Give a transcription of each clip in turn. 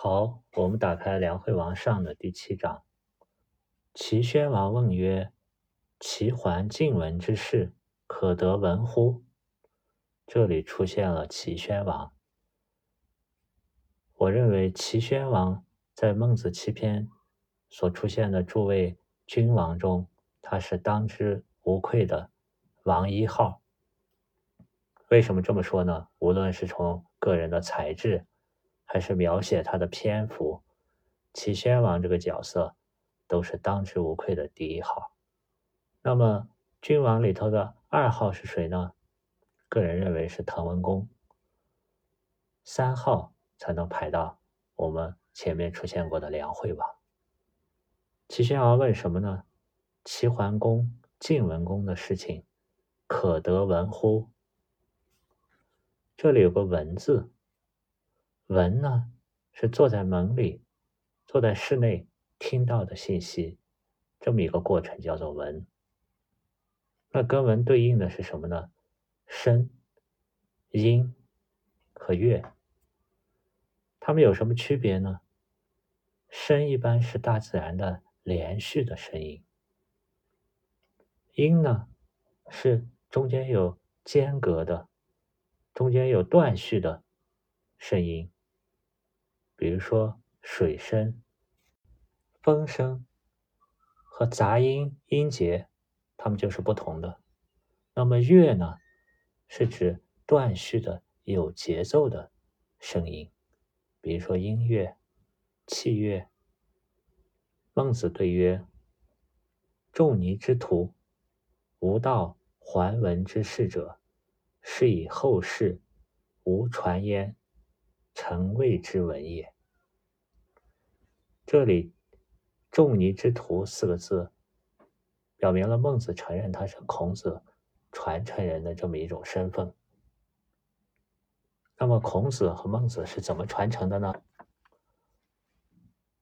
好，我们打开《梁惠王上》的第七章。齐宣王问曰：“齐桓晋文之事，可得闻乎？”这里出现了齐宣王。我认为齐宣王在《孟子》七篇所出现的诸位君王中，他是当之无愧的王一号。为什么这么说呢？无论是从个人的才智，还是描写他的篇幅，齐宣王这个角色都是当之无愧的第一号。那么君王里头的二号是谁呢？个人认为是滕文公。三号才能排到我们前面出现过的梁惠王。齐宣王问什么呢？齐桓公、晋文公的事情，可得闻乎？这里有个“闻”字。闻呢，是坐在门里，坐在室内听到的信息，这么一个过程叫做闻。那跟闻对应的是什么呢？声、音和乐。它们有什么区别呢？声一般是大自然的连续的声音，音呢是中间有间隔的，中间有断续的声音。比如说水声、风声和杂音、音节，它们就是不同的。那么乐呢，是指断续的、有节奏的声音，比如说音乐、器乐。孟子对曰：“仲尼之徒，无道还文之士者，是以后世无传焉。”臣谓之文也。这里“仲尼之徒”四个字，表明了孟子承认他是孔子传承人的这么一种身份。那么，孔子和孟子是怎么传承的呢？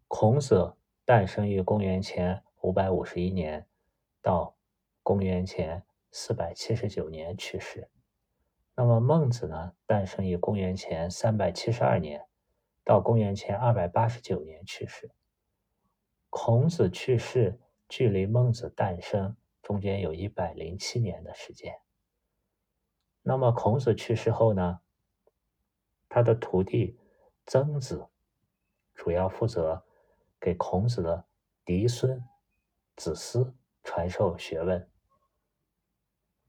孔子诞生于公元前五百五十一年，到公元前四百七十九年去世。那么孟子呢，诞生于公元前三百七十二年，到公元前二百八十九年去世。孔子去世距离孟子诞生中间有一百零七年的时间。那么孔子去世后呢，他的徒弟曾子主要负责给孔子的嫡孙子思传授学问。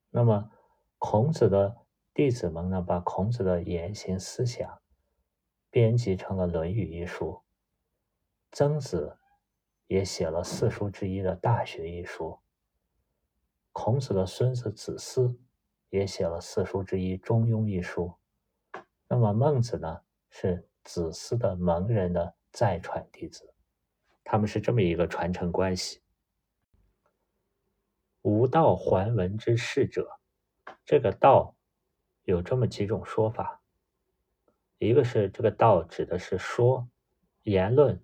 那么孔子的。弟子们呢，把孔子的言行思想编辑成了《论语》一书。曾子也写了四书之一的《大学》一书。孔子的孙子子思也写了四书之一《中庸》一书。那么孟子呢，是子思的门人的再传弟子，他们是这么一个传承关系。无道还文之士者，这个道。有这么几种说法，一个是这个道指的是说言论，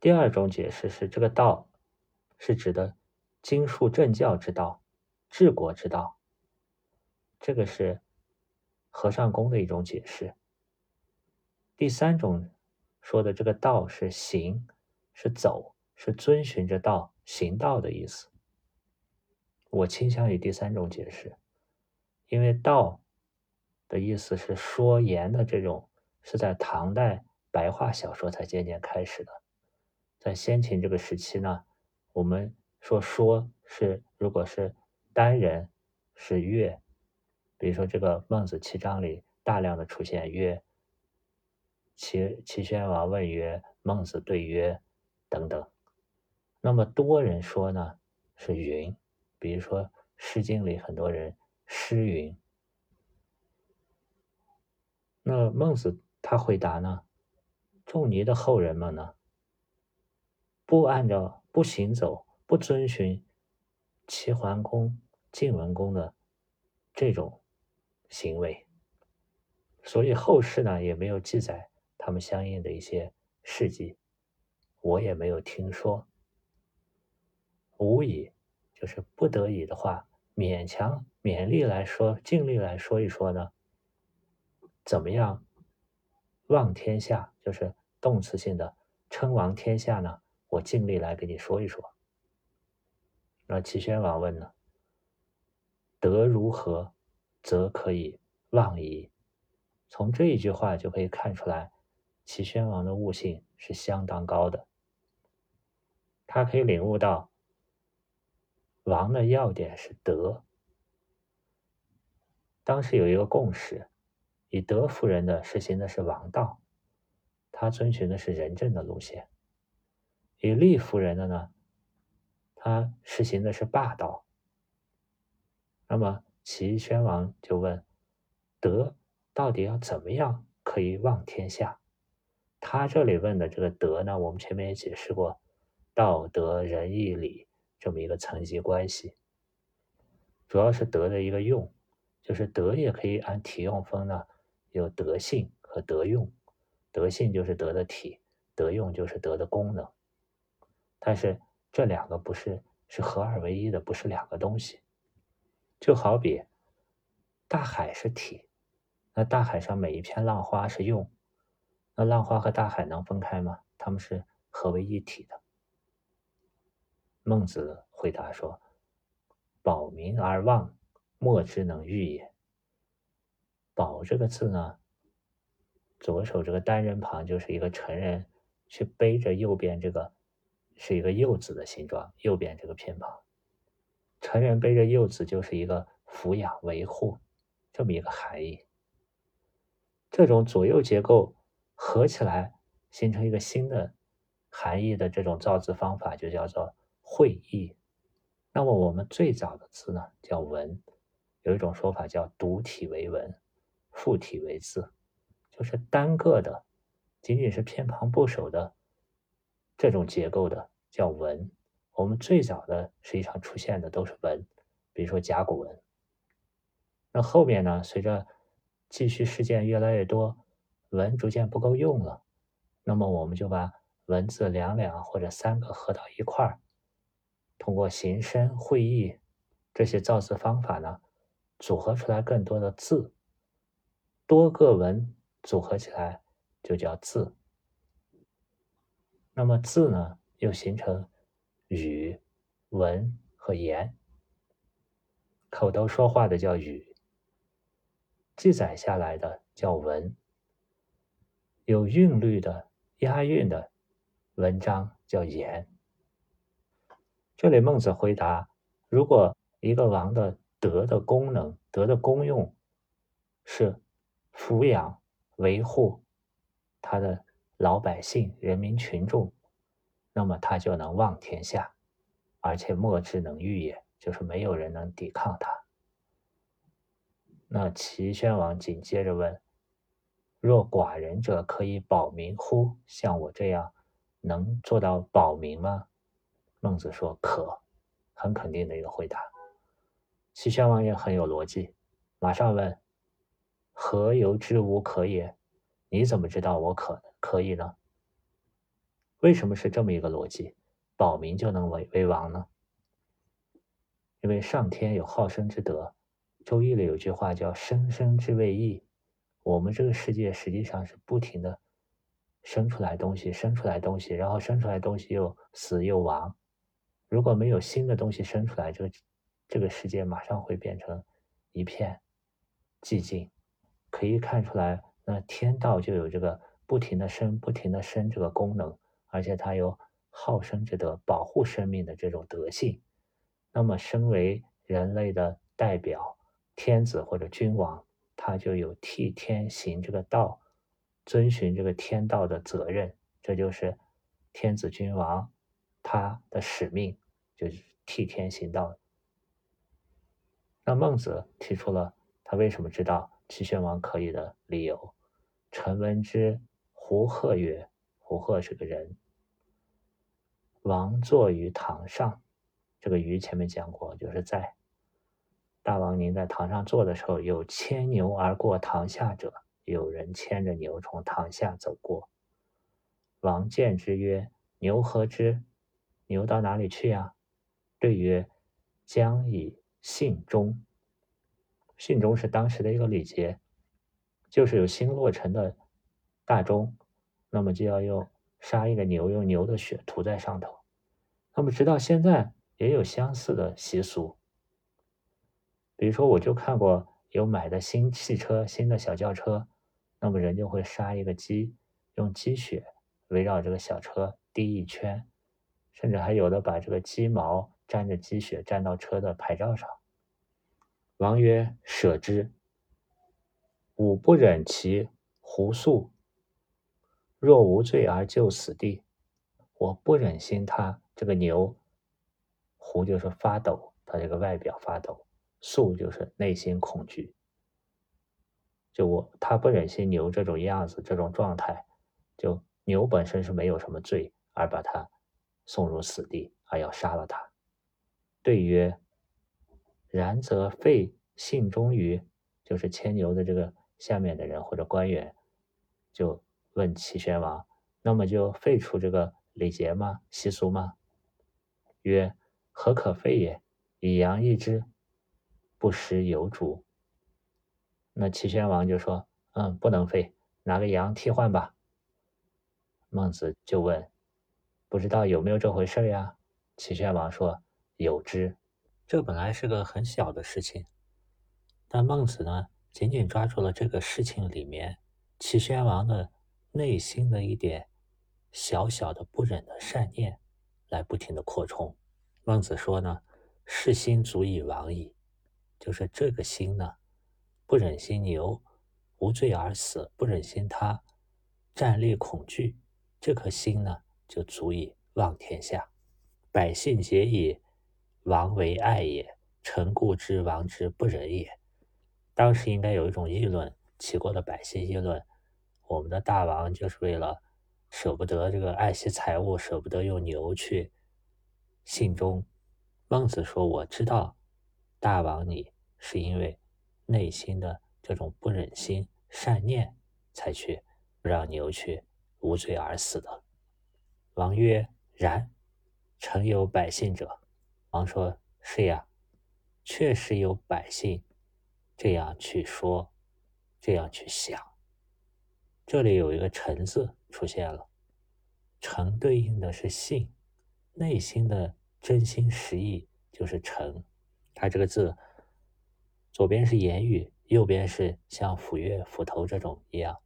第二种解释是这个道是指的经术正教之道、治国之道，这个是和尚公的一种解释。第三种说的这个道是行，是走，是遵循着道行道的意思。我倾向于第三种解释。因为道的意思是说言的这种，是在唐代白话小说才渐渐开始的。在先秦这个时期呢，我们说说是如果是单人是乐，比如说这个孟子七章里大量的出现乐，齐齐宣王问曰，孟子对曰等等。那么多人说呢是云，比如说《诗经》里很多人。诗云：“那孟子他回答呢？仲尼的后人们呢？不按照不行走，不遵循齐桓公、晋文公的这种行为，所以后世呢也没有记载他们相应的一些事迹，我也没有听说。无以，就是不得已的话。”勉强勉力来说，尽力来说一说呢？怎么样？望天下就是动词性的称王天下呢？我尽力来给你说一说。那齐宣王问呢？德如何，则可以忘矣？从这一句话就可以看出来，齐宣王的悟性是相当高的。他可以领悟到，王的要点是德。当时有一个共识，以德服人的实行的是王道，他遵循的是仁政的路线。以利服人的呢，他实行的是霸道。那么齐宣王就问：德到底要怎么样可以望天下？他这里问的这个德呢，我们前面也解释过，道德仁义礼这么一个层级关系，主要是德的一个用，就是德也可以按体用分呢，有德性和德用，德性就是德的体，德用就是德的功能。但是这两个不是是合二为一的，不是两个东西。就好比大海是体，那大海上每一片浪花是用，那浪花和大海能分开吗？它们是合为一体的。孟子回答说：“保民而忘，莫之能御也。”保这个字呢，左手这个单人旁就是一个成人去背着右边这个。是一个柚子的形状，右边这个偏旁，成人背着柚子就是一个抚养维护这么一个含义。这种左右结构合起来形成一个新的含义的这种造字方法就叫做会意。那么我们最早的字呢叫文，有一种说法叫独体为文，复体为字，就是单个的，仅仅是偏旁部首的。这种结构的叫文，我们最早的实际上出现的都是文，比如说甲骨文。那后面呢，随着记叙事件越来越多，文逐渐不够用了，那么我们就把文字两两或者三个合到一块儿，通过形声会意这些造字方法呢，组合出来更多的字，多个文组合起来就叫字。那么字呢，又形成语、文和言。口头说话的叫语，记载下来的叫文，有韵律的、押韵的文章叫言。这里孟子回答：如果一个王的德的功能、德的功用是抚养、维护他的。老百姓、人民群众，那么他就能望天下，而且莫之能御也，就是没有人能抵抗他。那齐宣王紧接着问：“若寡人者可以保民乎？像我这样能做到保民吗？”孟子说：“可。”很肯定的一个回答。齐宣王也很有逻辑，马上问：“何由之无可也？你怎么知道我可？”可以呢？为什么是这么一个逻辑？保民就能为为王呢？因为上天有好生之德，《周易》里有句话叫“生生之谓义”。我们这个世界实际上是不停的生出来东西，生出来东西，然后生出来东西又死又亡。如果没有新的东西生出来，这个这个世界马上会变成一片寂静。可以看出来，那天道就有这个。不停的生，不停的生这个功能，而且它有好生之德，保护生命的这种德性。那么，身为人类的代表，天子或者君王，他就有替天行这个道，遵循这个天道的责任。这就是天子君王他的使命，就是替天行道。那孟子提出了他为什么知道齐宣王可以的理由，臣闻之。胡鹤曰：“胡鹤是个人。王坐于堂上，这个‘于’前面讲过，就是在大王您在堂上坐的时候，有牵牛而过堂下者，有人牵着牛从堂下走过。王见之曰：‘牛何之？牛到哪里去呀？’对曰：‘将以信中。’信中是当时的一个礼节，就是有新落成的。”大钟那么就要用杀一个牛，用牛的血涂在上头。那么直到现在也有相似的习俗。比如说，我就看过有买的新汽车、新的小轿车，那么人就会杀一个鸡，用鸡血围绕这个小车滴一圈，甚至还有的把这个鸡毛沾着鸡血沾到车的牌照上。王曰：“舍之。吾不忍其胡素，若无罪而就死地。我不忍心他这个牛，胡就是发抖，他这个外表发抖。”素就是内心恐惧，就我他不忍心牛这种样子、这种状态，就牛本身是没有什么罪，而把他送入死地，而要杀了他。对曰：然则废信忠于，就是牵牛的这个下面的人或者官员，就问齐宣王：那么就废除这个礼节吗？习俗吗？曰：何可废也？以羊易之。不食有主，那齐宣王就说：“嗯，不能废，拿个羊替换吧。”孟子就问：“不知道有没有这回事呀？”齐宣王说：“有之。”这本来是个很小的事情，但孟子呢，紧紧抓住了这个事情里面齐宣王的内心的一点小小的不忍的善念，来不停的扩充。孟子说呢：“是心足以亡矣。”就是这个心呢，不忍心牛无罪而死，不忍心他战栗恐惧，这颗心呢，就足以望天下。百姓皆以王为爱也，臣故之王之不仁也。当时应该有一种议论，齐国的百姓议论，我们的大王就是为了舍不得这个爱惜财物，舍不得用牛去信中。孟子说：“我知道。”大王，你是因为内心的这种不忍心、善念，才去让牛去无罪而死的。王曰：“然，诚有百姓者。”王说：“是呀，确实有百姓这样去说，这样去想。”这里有一个“诚”字出现了，“诚”对应的是信，内心的真心实意就是诚。它这个字，左边是言语，右边是像斧钺、斧头这种一样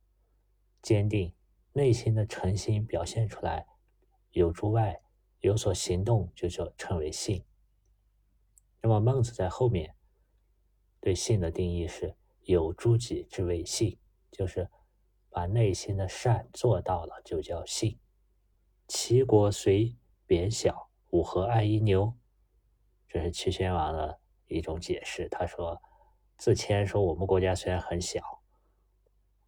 坚定，内心的诚心表现出来，有诸外有所行动，就叫称为信。那么孟子在后面对信的定义是有诸己之谓信，就是把内心的善做到了，就叫信。齐国虽贬小，吾何爱一牛？这是齐宣王的。一种解释，他说：“自谦说，我们国家虽然很小，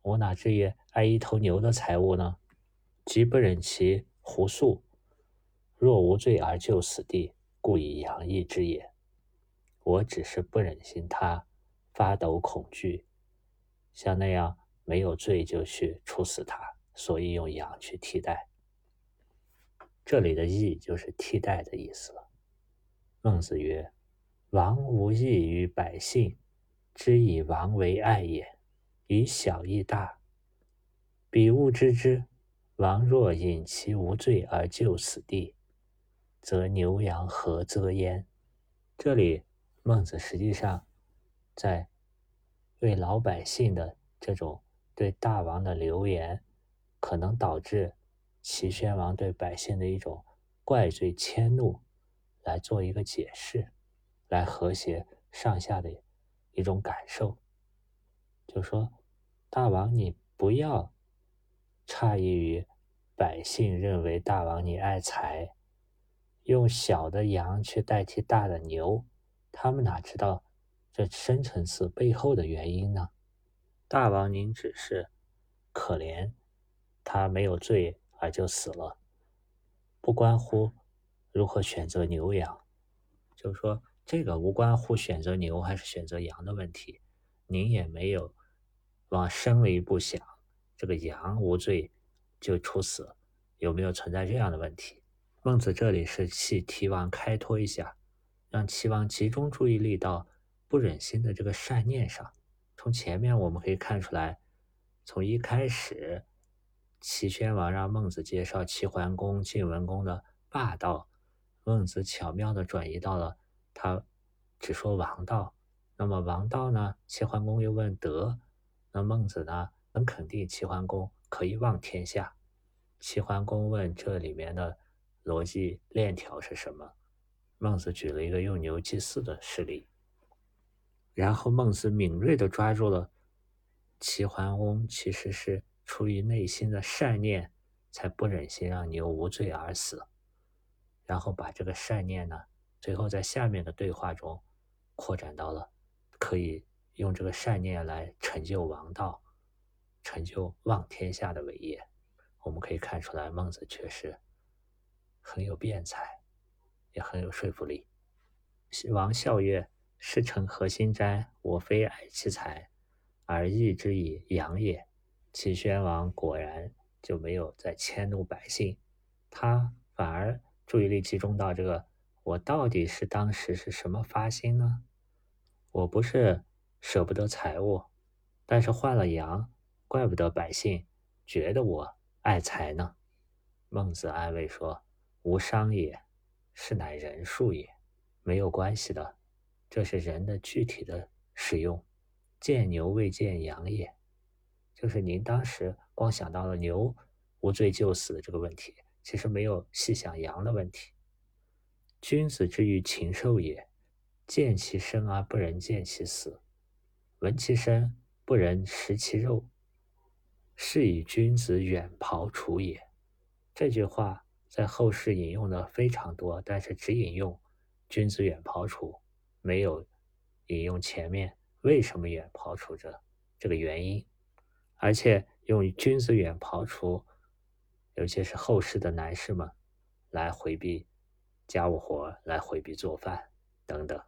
我哪至于爱一头牛的财物呢？即不忍其胡素，若无罪而就死地，故以羊易之也。我只是不忍心他发抖恐惧，像那样没有罪就去处死他，所以用羊去替代。这里的‘义’就是替代的意思了。”孟子曰。王无益于百姓，知以王为爱也。以小易大，彼物知之。王若引其无罪而就死地，则牛羊何则焉？这里孟子实际上在为老百姓的这种对大王的流言，可能导致齐宣王对百姓的一种怪罪迁怒，来做一个解释。来和谐上下的一种感受，就说大王，你不要诧异于百姓认为大王你爱财，用小的羊去代替大的牛，他们哪知道这深层次背后的原因呢？大王您只是可怜他没有罪而就死了，不关乎如何选择牛羊，就是说。这个无关乎选择牛还是选择羊的问题，您也没有往深了一步想，这个羊无罪就处死，有没有存在这样的问题？孟子这里是替齐王开脱一下，让齐王集中注意力到不忍心的这个善念上。从前面我们可以看出来，从一开始，齐宣王让孟子介绍齐桓公、晋文公的霸道，孟子巧妙地转移到了他只说王道。那么王道呢？齐桓公又问德，那孟子呢？很肯定齐桓公可以望天下。齐桓公问这里面的逻辑链条是什么？孟子举了一个用牛祭祀的事例，然后孟子敏锐地抓住了齐桓公其实是出于内心的善念，才不忍心让牛无罪而死，然后把这个善念呢，最后在下面的对话中扩展到了。可以用这个善念来成就王道，成就望天下的伟业。我们可以看出来，孟子确实很有辩才，也很有说服力。王笑曰：“是臣何心哉？我非爱其才，而义之以养也。”齐宣王果然就没有再迁怒百姓，他反而注意力集中到这个：我到底是当时是什么发心呢？我不是舍不得财物，但是换了羊，怪不得百姓觉得我爱财呢。孟子安慰说：“无伤也，是乃人数也，没有关系的。这是人的具体的使用。见牛未见羊也，就是您当时光想到了牛无罪就死的这个问题，其实没有细想羊的问题。君子之于禽兽也。”见其生而不忍见其死，闻其声不忍食其肉，是以君子远庖厨也。这句话在后世引用的非常多，但是只引用“君子远庖厨”，没有引用前面为什么远庖厨这这个原因。而且用“君子远庖厨”，尤其是后世的男士们来回避家务活，来回避做饭等等。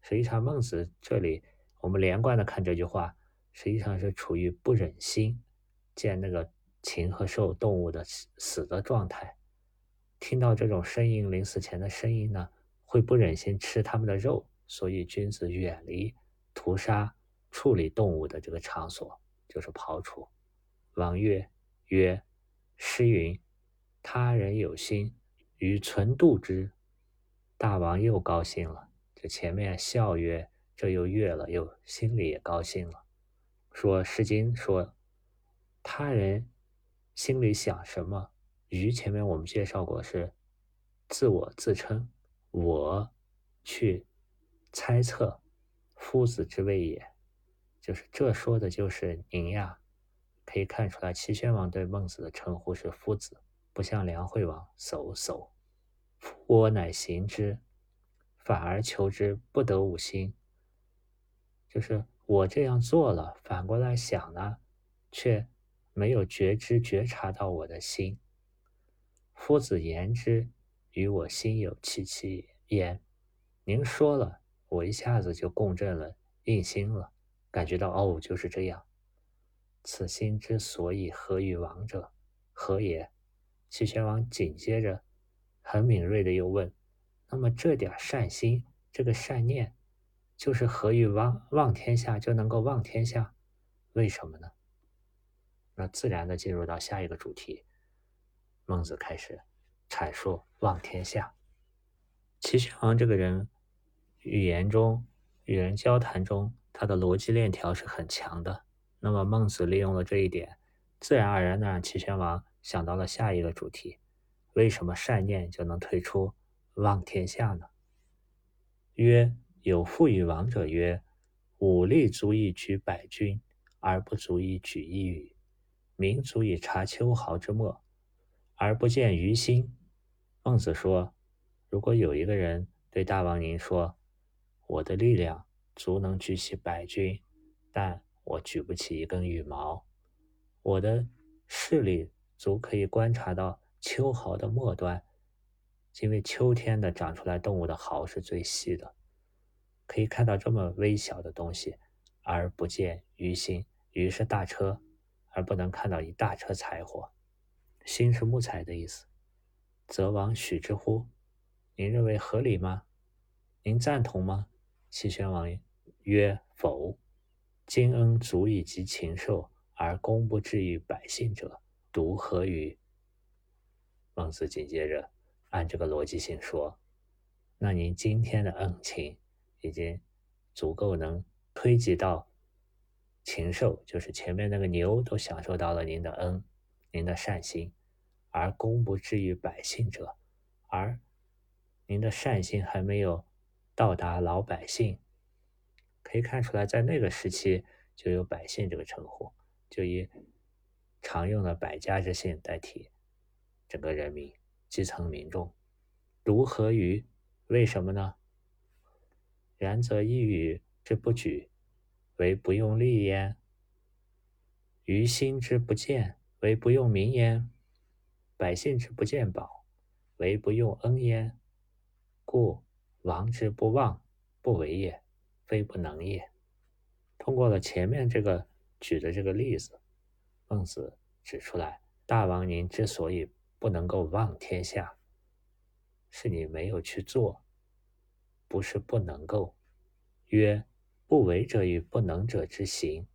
实际上，孟子这里我们连贯的看这句话，实际上是处于不忍心见那个禽和兽动物的死的状态，听到这种呻吟临死前的声音呢，会不忍心吃他们的肉，所以君子远离屠杀、处理动物的这个场所，就是刨除。王悦曰：“诗云，他人有心，于存度之。”大王又高兴了。这前面笑曰，这又悦了，又心里也高兴了。说《诗经》说，他人心里想什么？于前面我们介绍过，是自我自称，我去猜测夫子之谓也，就是这说的就是您呀。可以看出来，齐宣王对孟子的称呼是夫子，不像梁惠王叟叟。我乃行之。反而求之不得吾心，就是我这样做了，反过来想呢，却没有觉知觉察到我的心。夫子言之，与我心有戚戚焉。您说了，我一下子就共振了，应心了，感觉到哦，就是这样。此心之所以合于王者，何也？齐宣王紧接着很敏锐的又问。那么这点善心，这个善念，就是何以望望天下就能够望天下？为什么呢？那自然的进入到下一个主题，孟子开始阐述望天下。齐宣王这个人，语言中与人交谈中，他的逻辑链条是很强的。那么孟子利用了这一点，自然而然的让齐宣王想到了下一个主题：为什么善念就能退出？望天下呢？曰：有负于王者曰：武力足以举百军，而不足以举一羽；民足以察秋毫之末，而不见于心。孟子说：如果有一个人对大王您说：“我的力量足能举起百军，但我举不起一根羽毛；我的视力足可以观察到秋毫的末端。”因为秋天的长出来动物的毫是最细的，可以看到这么微小的东西，而不见鱼心。鱼是大车，而不能看到一大车柴火。心是木材的意思。则王许之乎？您认为合理吗？您赞同吗？齐宣王曰：否。今恩足以及禽兽，而功不至于百姓者，独何于？孟子紧接着按这个逻辑性说：“那您今天的恩情已经足够能推及到禽兽，就是前面那个牛都享受到了您的恩，您的善心，而功不至于百姓者，而您的善心还没有到达老百姓。可以看出来，在那个时期就有百姓这个称呼，就以常用的百家之姓代替。”整个人民基层民众，独何于？为什么呢？然则一语之不举，为不用力焉；于心之不见，为不用民焉；百姓之不见宝，为不用恩焉。故王之不忘，不为也，非不能也。通过了前面这个举的这个例子，孟子指出来，大王您之所以。不能够忘天下，是你没有去做，不是不能够。曰：不为者与不能者之行，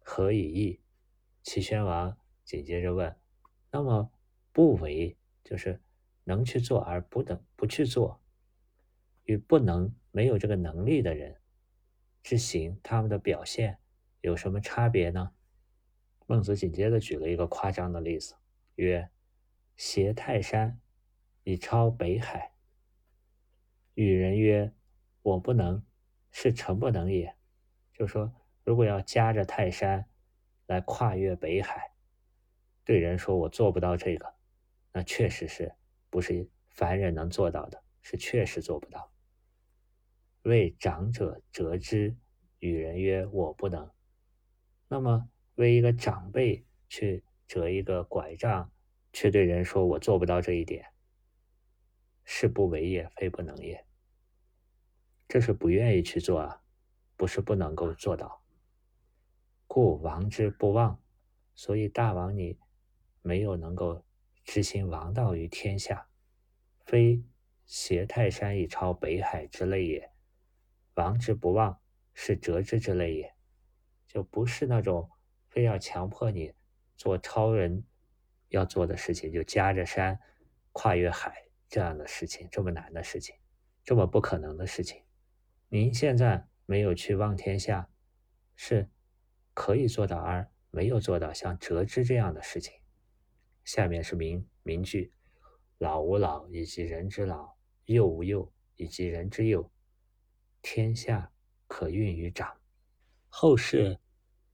何以异？齐宣王紧接着问：那么不为就是能去做而不能不去做，与不能没有这个能力的人之行，他们的表现有什么差别呢？孟子紧接着举了一个夸张的例子，曰。挟泰山以超北海，与人曰：“我不能，是诚不能也。”就说，如果要夹着泰山来跨越北海，对人说我做不到这个，那确实是不是凡人能做到的，是确实做不到。为长者折之，与人曰：“我不能。”那么为一个长辈去折一个拐杖。却对人说：“我做不到这一点，是不为也，非不能也。这是不愿意去做啊，不是不能够做到。故王之不忘，所以大王你没有能够执行王道于天下，非挟泰山以超北海之类也。王之不忘，是折之之类也，就不是那种非要强迫你做超人。”要做的事情就夹着山，跨越海这样的事情，这么难的事情，这么不可能的事情，您现在没有去望天下，是可以做到而没有做到，像折枝这样的事情。下面是名名句：老吾老以及人之老，幼吾幼以及人之幼，天下可运于掌。后世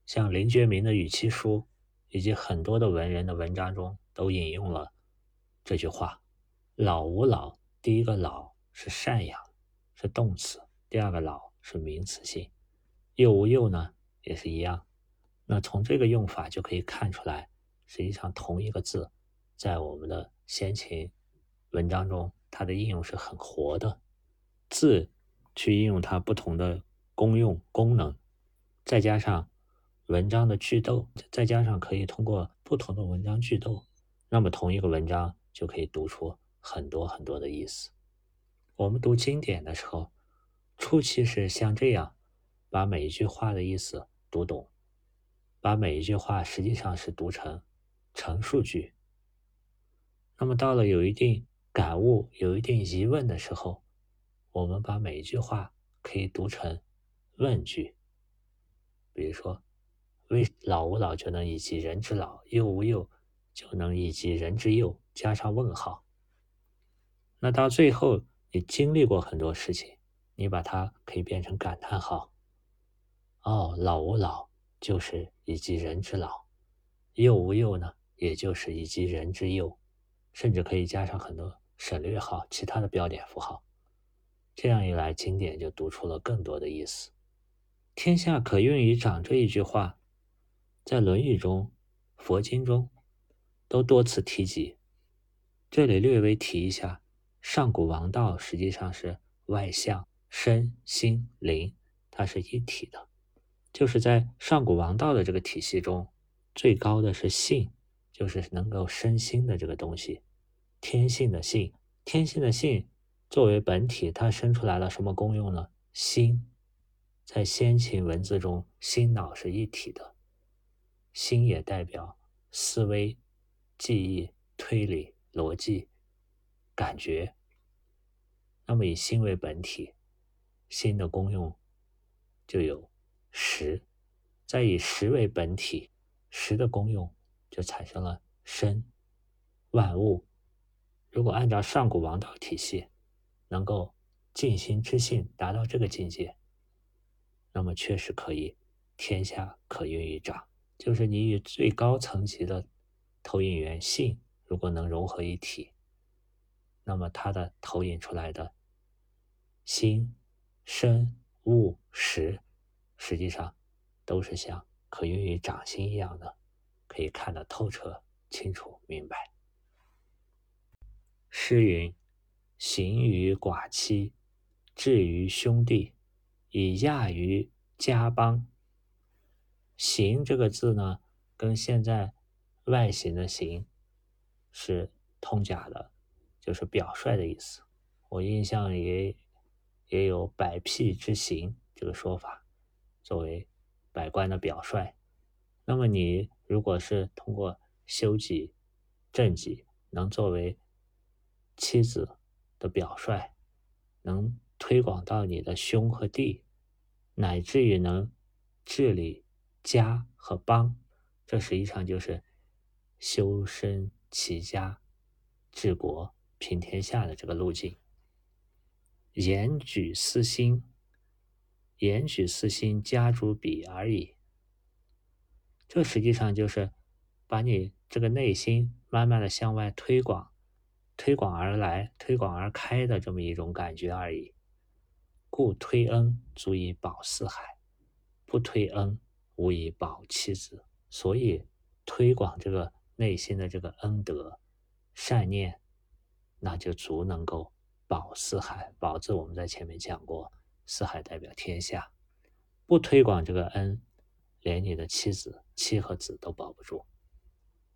像林觉民的《与其书》。以及很多的文人的文章中都引用了这句话：“老吾老。”第一个“老”是赡养，是动词；第二个“老”是名词性。“幼吾幼”呢，也是一样。那从这个用法就可以看出来，实际上同一个字，在我们的先秦文章中，它的应用是很活的。字去应用它不同的功用功能，再加上。文章的句逗，再加上可以通过不同的文章句逗，那么同一个文章就可以读出很多很多的意思。我们读经典的时候，初期是像这样，把每一句话的意思读懂，把每一句话实际上是读成陈述句。那么到了有一定感悟、有一定疑问的时候，我们把每一句话可以读成问句，比如说。为老吾老就能以及人之老，幼吾幼就能以及人之幼，加上问号。那到最后，你经历过很多事情，你把它可以变成感叹号。哦，老吾老就是以及人之老，幼吾幼呢，也就是以及人之幼，甚至可以加上很多省略号、其他的标点符号。这样一来，经典就读出了更多的意思。天下可用于长这一句话。在《论语》中、佛经中都多次提及。这里略微提一下，上古王道实际上是外向身心灵，它是一体的。就是在上古王道的这个体系中，最高的是性，就是能够生心的这个东西，天性的性。天性的性作为本体，它生出来了什么功用呢？心，在先秦文字中，心脑是一体的。心也代表思维、记忆、推理、逻辑、感觉。那么以心为本体，心的功用就有识；再以识为本体，识的功用就产生了身。万物如果按照上古王道体系，能够尽心知性达到这个境界，那么确实可以天下可用于掌。就是你与最高层级的投影源性如果能融合一体，那么它的投影出来的。心、身、物、识，实际上都是像可用于掌心一样的，可以看得透彻、清楚、明白。诗云：“行于寡妻，至于兄弟，以亚于家邦。”行这个字呢，跟现在外形的形是通假的，就是表率的意思。我印象里。也有百辟之行这个说法，作为百官的表率。那么你如果是通过修己、正己，能作为妻子的表率，能推广到你的兄和弟，乃至于能治理家和邦，这实际上就是修身齐家、治国平天下的这个路径。言举私心，言举私心，家主笔而已。这实际上就是把你这个内心慢慢的向外推广，推广而来，推广而开的这么一种感觉而已。故推恩足以保四海，不推恩无以保妻子。所以推广这个内心的这个恩德、善念，那就足能够。保四海，保字我们在前面讲过，四海代表天下。不推广这个恩，连你的妻子、妻和子都保不住。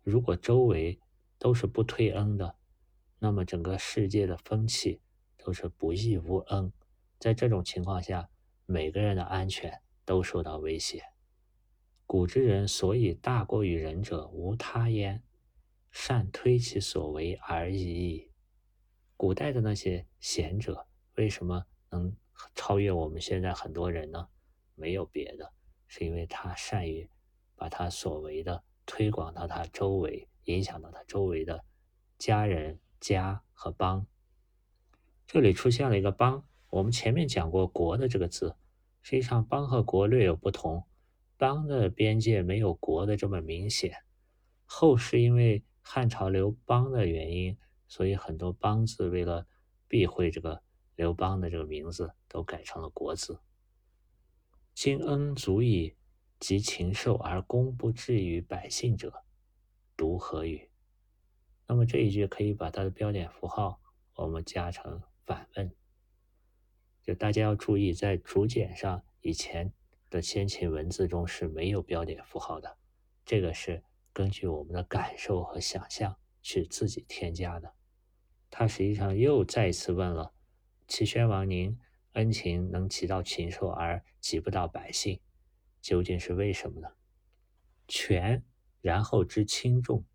如果周围都是不推恩的，那么整个世界的风气都是不义无恩。在这种情况下，每个人的安全都受到威胁。古之人所以大过于人者，无他焉，善推其所为而已矣。古代的那些贤者为什么能超越我们现在很多人呢？没有别的，是因为他善于把他所为的推广到他周围，影响到他周围的家人、家和邦。这里出现了一个“邦”，我们前面讲过“国”的这个字，实际上“邦”和“国”略有不同，“邦”的边界没有“国”的这么明显。后世因为汉朝刘邦的原因。所以很多邦字为了避讳这个刘邦的这个名字，都改成了国字。今恩足以及禽兽而功不至于百姓者，独何语？那么这一句可以把它的标点符号我们加成反问。就大家要注意，在竹简上以前的先秦文字中是没有标点符号的，这个是根据我们的感受和想象去自己添加的。他实际上又再次问了：齐宣王，您恩情能及到禽兽而及不到百姓，究竟是为什么呢？权，然后知轻重，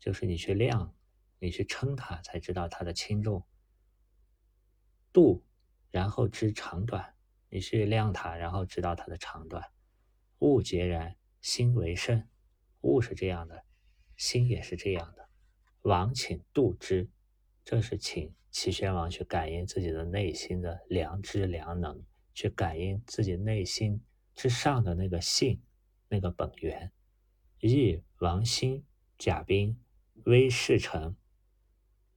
就是你去量，你去称它，才知道它的轻重；度，然后知长短，你去量它，然后知道它的长短。物皆然，心为甚。物是这样的，心也是这样的。王请度之。这是请齐宣王去感应自己的内心的良知良能，去感应自己内心之上的那个性，那个本源。亦王兴、贾冰、威士臣，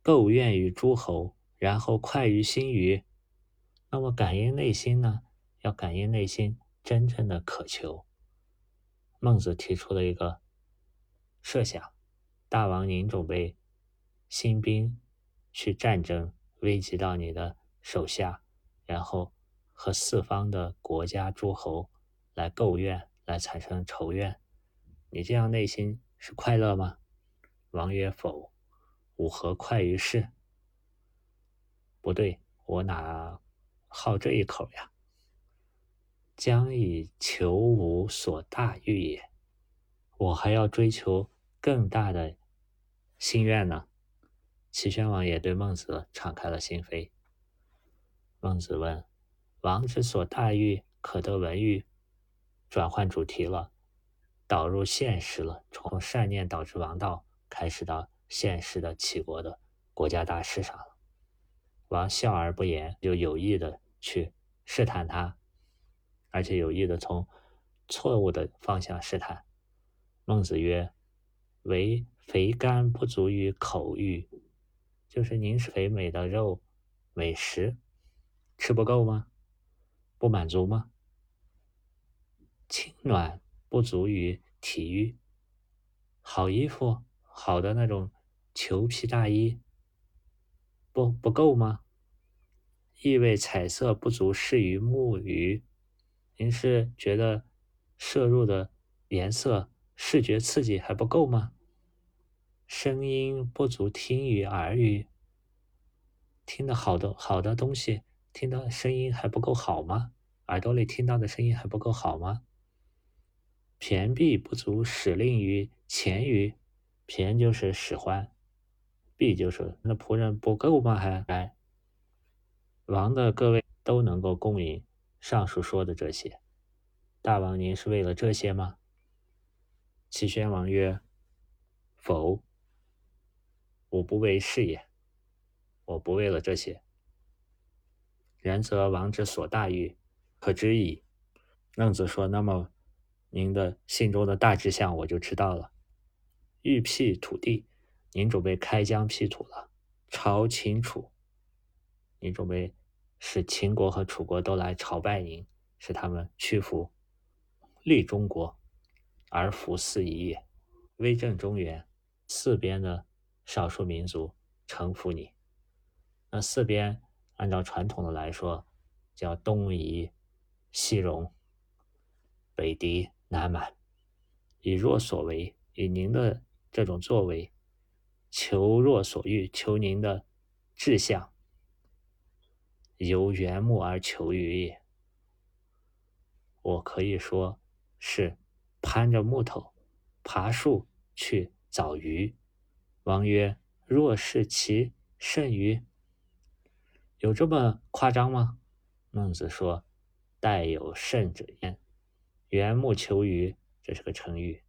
构怨于诸侯，然后快于心于。那么感应内心呢？要感应内心真正的渴求。孟子提出了一个设想：大王您准备兴兵。去战争，危及到你的手下，然后和四方的国家诸侯来构怨，来产生仇怨，你这样内心是快乐吗？王曰：否。吾何快于事？不对，我哪好这一口呀？将以求无所大欲也。我还要追求更大的心愿呢？齐宣王也对孟子敞开了心扉。孟子问：“王之所大欲，可得闻欲？”转换主题了，导入现实了，从善念导致王道，开始到现实的齐国的国家大事上了。王笑而不言，就有意的去试探他，而且有意的从错误的方向试探。孟子曰：“唯肥甘不足于口欲，就是您肥美的肉美食，吃不够吗？不满足吗？轻暖不足于体育，好衣服，好的那种裘皮大衣，不不够吗？意味彩色不足适于木鱼，您是觉得摄入的颜色？”视觉刺激还不够吗？声音不足听于耳语，听的好的好的东西，听的声音还不够好吗？耳朵里听到的声音还不够好吗？骈璧不足使令于前于，骈就是使唤，璧就是那仆人不够吗？还来，王的各位都能够供应上述说的这些，大王您是为了这些吗？齐宣王曰：“否，我不为是也。我不为了这些。然则王之所大欲，可知矣。”孟子说：“那么，您的信中的大志向我就知道了。欲辟土地，您准备开疆辟土了。朝秦楚，您准备使秦国和楚国都来朝拜您，使他们屈服，立中国。”而服四夷也，威震中原，四边的少数民族臣服你。那四边按照传统的来说，叫东夷、西戎、北狄、南蛮。以若所为，以您的这种作为，求若所欲，求您的志向，由缘木而求鱼也。我可以说是。攀着木头，爬树去找鱼。王曰：“若是其甚于？有这么夸张吗？”孟子说：“待有甚者焉。”缘木求鱼，这是个成语。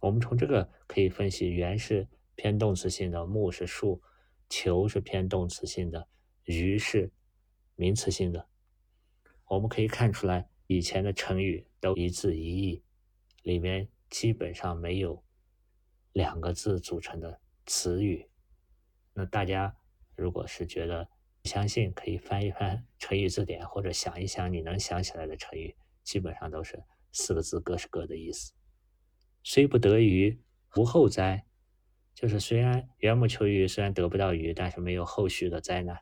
我们从这个可以分析：缘是偏动词性的，木是树，求是偏动词性的，鱼是名词性的。我们可以看出来，以前的成语都一字一义。里面基本上没有两个字组成的词语。那大家如果是觉得相信，可以翻一翻成语字典，或者想一想你能想起来的成语，基本上都是四个字，各是各的意思。虽不得鱼，无后灾，就是虽然缘木求鱼，虽然得不到鱼，但是没有后续的灾难。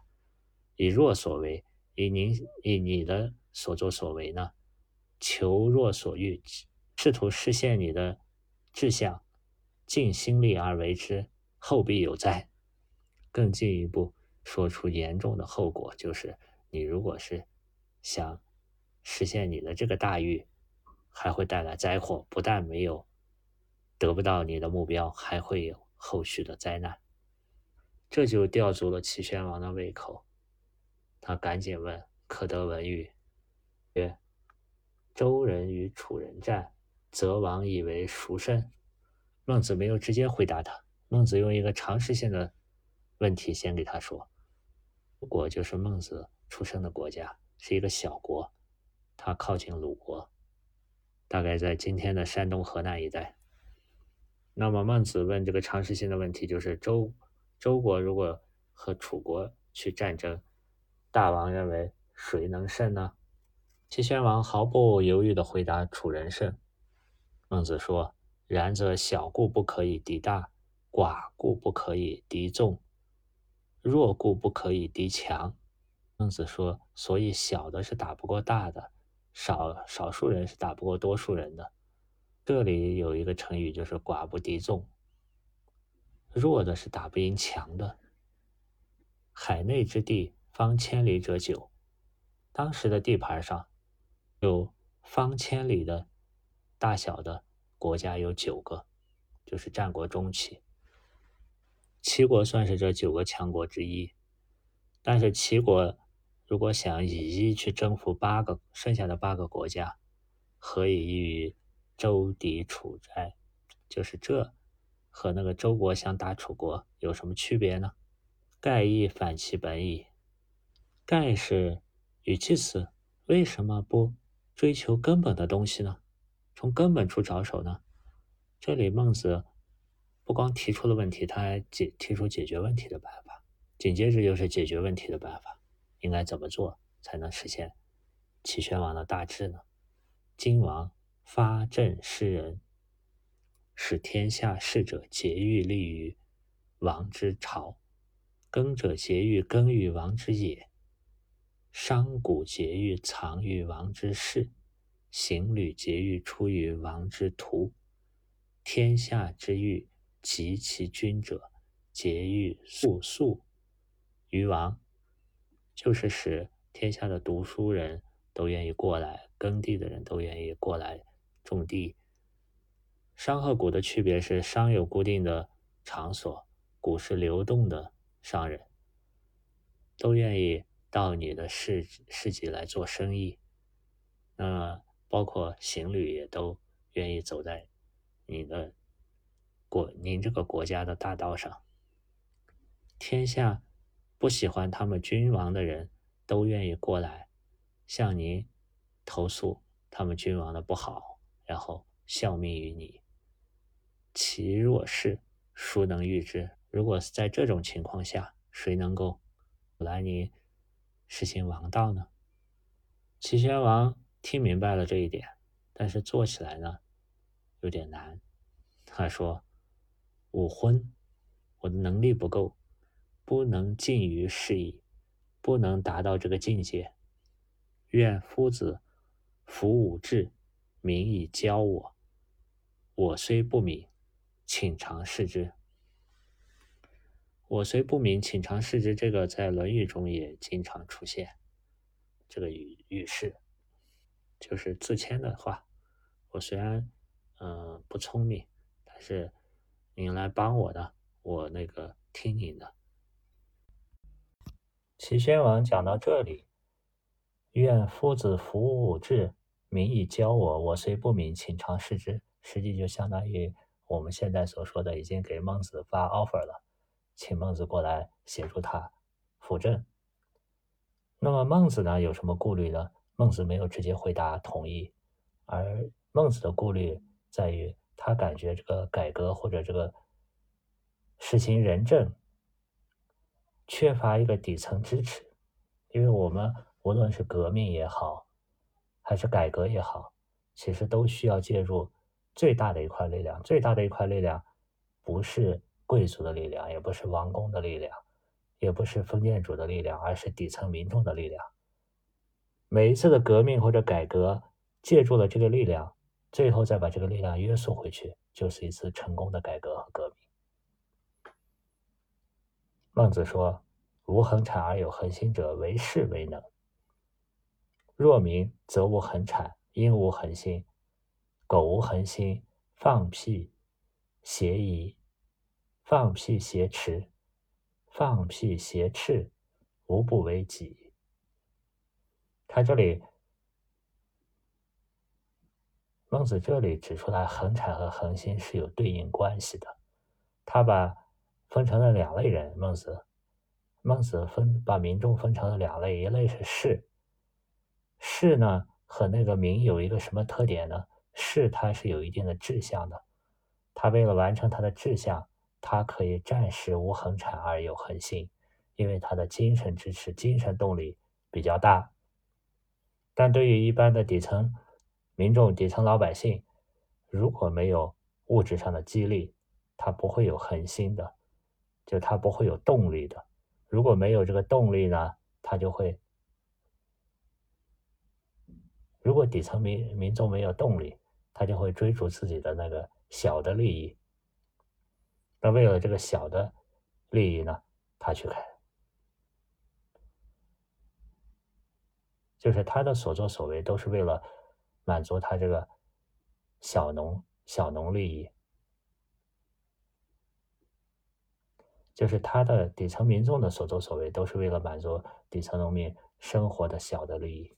以若所为，以您以你的所作所为呢？求若所欲。试图实现你的志向，尽心力而为之，后必有灾。更进一步说出严重的后果，就是你如果是想实现你的这个大欲，还会带来灾祸。不但没有得不到你的目标，还会有后续的灾难。这就吊足了齐宣王的胃口，他赶紧问：“可得闻语？”曰：“周人与楚人战。”则王以为孰胜？孟子没有直接回答他。孟子用一个常识性的问题先给他说：“鲁国就是孟子出生的国家，是一个小国，它靠近鲁国，大概在今天的山东、河南一带。那么孟子问这个常识性的问题，就是周周国如果和楚国去战争，大王认为谁能胜呢？”齐宣王毫不犹豫地回答：“楚人胜。”孟子说：“然则小故不可以敌大，寡故不可以敌众，弱故不可以敌强。”孟子说：“所以小的是打不过大的，少少数人是打不过多数人的。这里有一个成语，就是寡不敌众。弱的是打不赢强的。海内之地，方千里者九。当时的地盘上有方千里的。”大小的国家有九个，就是战国中期。齐国算是这九个强国之一，但是齐国如果想以一去征服八个剩下的八个国家，何以与周敌楚哉？就是这和那个周国想打楚国有什么区别呢？盖亦反其本矣。盖是语气词，为什么不追求根本的东西呢？从根本处着手呢？这里孟子不光提出了问题，他还解提出解决问题的办法。紧接着就是解决问题的办法，应该怎么做才能实现齐宣王的大志呢？今王发政施人，使天下士者节欲立于王之朝，耕者节欲耕于王之野。商贾节欲藏于王之室，行旅节欲出于王之途。天下之欲及其君者，节欲速速于王，就是使天下的读书人都愿意过来，耕地的人都愿意过来种地。商和贾的区别是，商有固定的场所，贾是流动的商人，都愿意。到你的市市集来做生意，那包括行旅也都愿意走在你的国您这个国家的大道上。天下不喜欢他们君王的人都愿意过来向您投诉他们君王的不好，然后效命于你。其若是，孰能预知？如果是在这种情况下，谁能够来您？实行王道呢？齐宣王听明白了这一点，但是做起来呢有点难。他说：“吾昏，我的能力不够，不能尽于事矣，不能达到这个境界。愿夫子服吾志，民以教我。我虽不敏，请尝试之。”我虽不明，请尝试之。这个在《论语》中也经常出现，这个语语式就是自谦的话。我虽然嗯不聪明，但是您来帮我的，我那个听您的。齐宣王讲到这里，愿夫子服吾志，民以教我。我虽不明，请尝试之。实际就相当于我们现在所说的，已经给孟子发 offer 了。请孟子过来协助他辅政。那么孟子呢，有什么顾虑呢？孟子没有直接回答同意，而孟子的顾虑在于，他感觉这个改革或者这个实行仁政缺乏一个底层支持。因为我们无论是革命也好，还是改革也好，其实都需要借助最大的一块力量。最大的一块力量不是。贵族的力量也不是王公的力量，也不是封建主的力量，而是底层民众的力量。每一次的革命或者改革，借助了这个力量，最后再把这个力量约束回去，就是一次成功的改革和革命。孟子说：“无恒产而有恒心者，为士为能。若民则无恒产，因无恒心。苟无恒心，放屁，邪疑。”放屁挟持，放屁挟持，无不为己。他这里，孟子这里指出来，恒产和恒心是有对应关系的。他把分成了两类人。孟子，孟子分把民众分成了两类，一类是士。士呢和那个民有一个什么特点呢？士他是有一定的志向的，他为了完成他的志向。他可以暂时无恒产而有恒心，因为他的精神支持、精神动力比较大。但对于一般的底层民众、底层老百姓，如果没有物质上的激励，他不会有恒心的，就他不会有动力的。如果没有这个动力呢，他就会，如果底层民民众没有动力，他就会追逐自己的那个小的利益。那为了这个小的利益呢，他去开，就是他的所作所为都是为了满足他这个小农小农利益。就是他的底层民众的所作所为，都是为了满足底层农民生活的小的利益。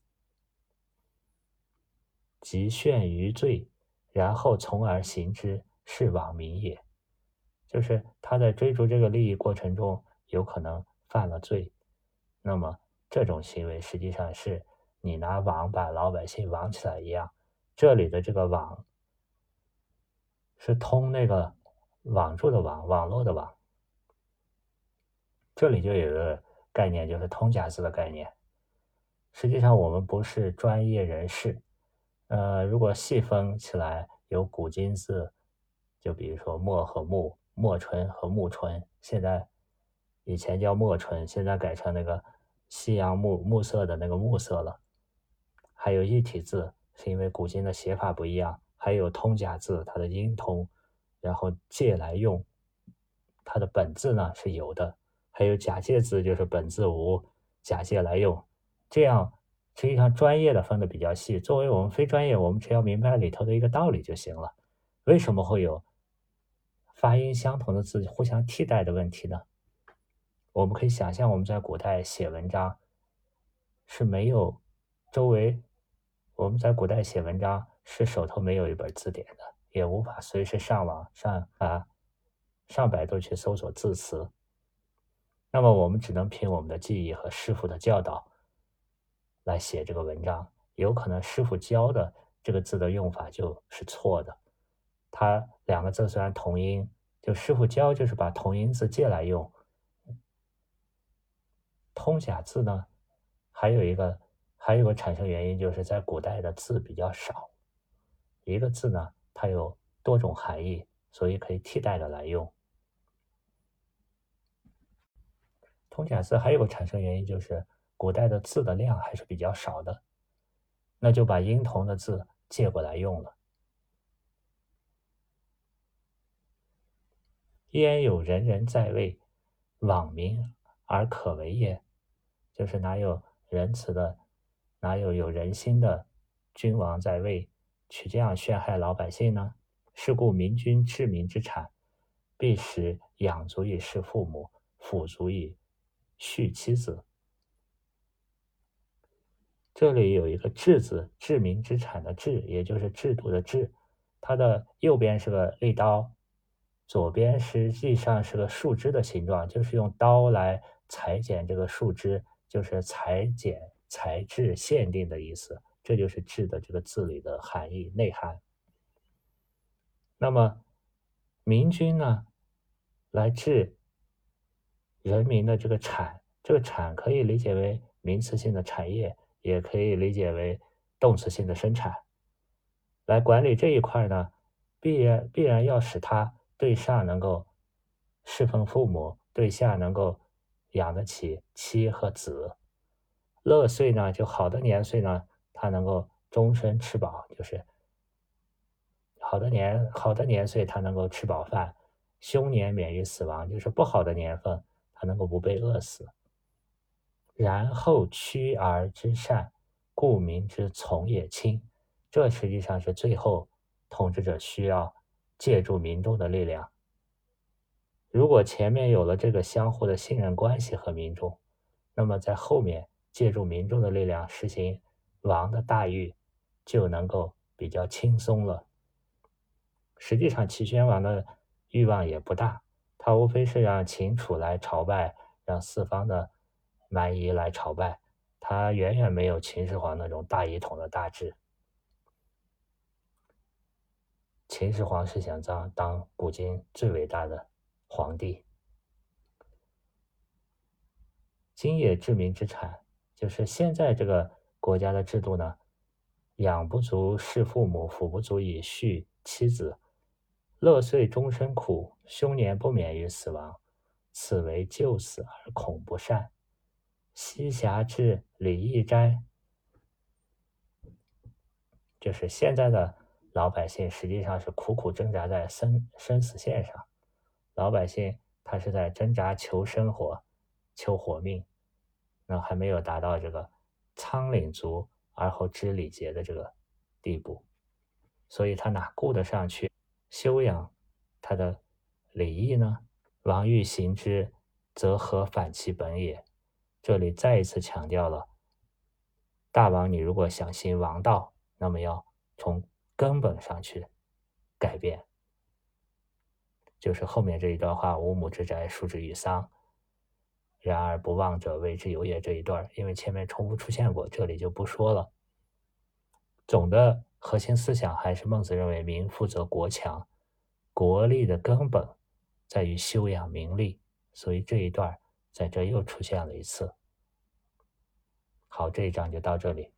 即炫于罪，然后从而行之，是罔民也。就是他在追逐这个利益过程中，有可能犯了罪。那么这种行为实际上是你拿网把老百姓网起来一样。这里的这个网是通那个网住的网，网络的网。这里就有一个概念，就是通假字的概念。实际上我们不是专业人士。呃，如果细分起来，有古今字，就比如说墨和木，墨春和木春，现在以前叫墨春，现在改成那个夕阳暮暮色的那个暮色了。还有一体字，是因为古今的写法不一样。还有通假字，它的音通，然后借来用，它的本字呢是有的。还有假借字，就是本字无，假借来用，这样。实际上，专业的分的比较细。作为我们非专业，我们只要明白里头的一个道理就行了。为什么会有发音相同的字互相替代的问题呢？我们可以想象，我们在古代写文章是没有周围，我们在古代写文章是手头没有一本字典的，也无法随时上网上啊上百度去搜索字词。那么，我们只能凭我们的记忆和师傅的教导。来写这个文章，有可能师傅教的这个字的用法就是错的。他两个字虽然同音，就师傅教就是把同音字借来用。通假字呢，还有一个还有个产生原因，就是在古代的字比较少，一个字呢它有多种含义，所以可以替代的来用。通假字还有个产生原因就是。古代的字的量还是比较少的，那就把音同的字借过来用了。焉有人人在位，罔民而可为也？就是哪有仁慈的，哪有有人心的君王在位，去这样陷害老百姓呢？是故明君治民之产，必使养足以侍父母，抚足以恤妻子。这里有一个“治”字，治民之产的“治”，也就是制度的“治”。它的右边是个利刀，左边实际上是个树枝的形状，就是用刀来裁剪这个树枝，就是裁剪、裁制、限定的意思。这就是“治”的这个字里的含义内涵。那么，明君呢，来治人民的这个产，这个产可以理解为名词性的产业。也可以理解为动词性的生产，来管理这一块呢，必然必然要使他对上能够侍奉父母，对下能够养得起妻和子。乐岁呢，就好的年岁呢，他能够终身吃饱，就是好的年好的年岁他能够吃饱饭。凶年免于死亡，就是不好的年份他能够不被饿死。然后屈而之善，故民之从也轻。这实际上是最后统治者需要借助民众的力量。如果前面有了这个相互的信任关系和民众，那么在后面借助民众的力量实行王的大狱，就能够比较轻松了。实际上，齐宣王的欲望也不大，他无非是让秦楚来朝拜，让四方的。蛮夷来朝拜，他远远没有秦始皇那种大一统的大志。秦始皇是想当当古今最伟大的皇帝。今也治民之产，就是现在这个国家的制度呢，养不足侍父母，抚不足以恤妻子，乐岁终身苦，凶年不免于死亡，此为救死而恐不善。西侠至李义斋，就是现在的老百姓，实际上是苦苦挣扎在生生死线上。老百姓他是在挣扎求生活、求活命，那还没有达到这个仓廪足而后知礼节的这个地步，所以他哪顾得上去修养他的礼义呢？王欲行之，则何反其本也？这里再一次强调了，大王你如果想行王道，那么要从根本上去改变。就是后面这一段话：“五亩之宅，树之以桑，然而不忘者，谓之有也。”这一段，因为前面重复出现过，这里就不说了。总的核心思想还是孟子认为，民富则国强，国力的根本在于修养民利，所以这一段在这又出现了一次。好，这一章就到这里。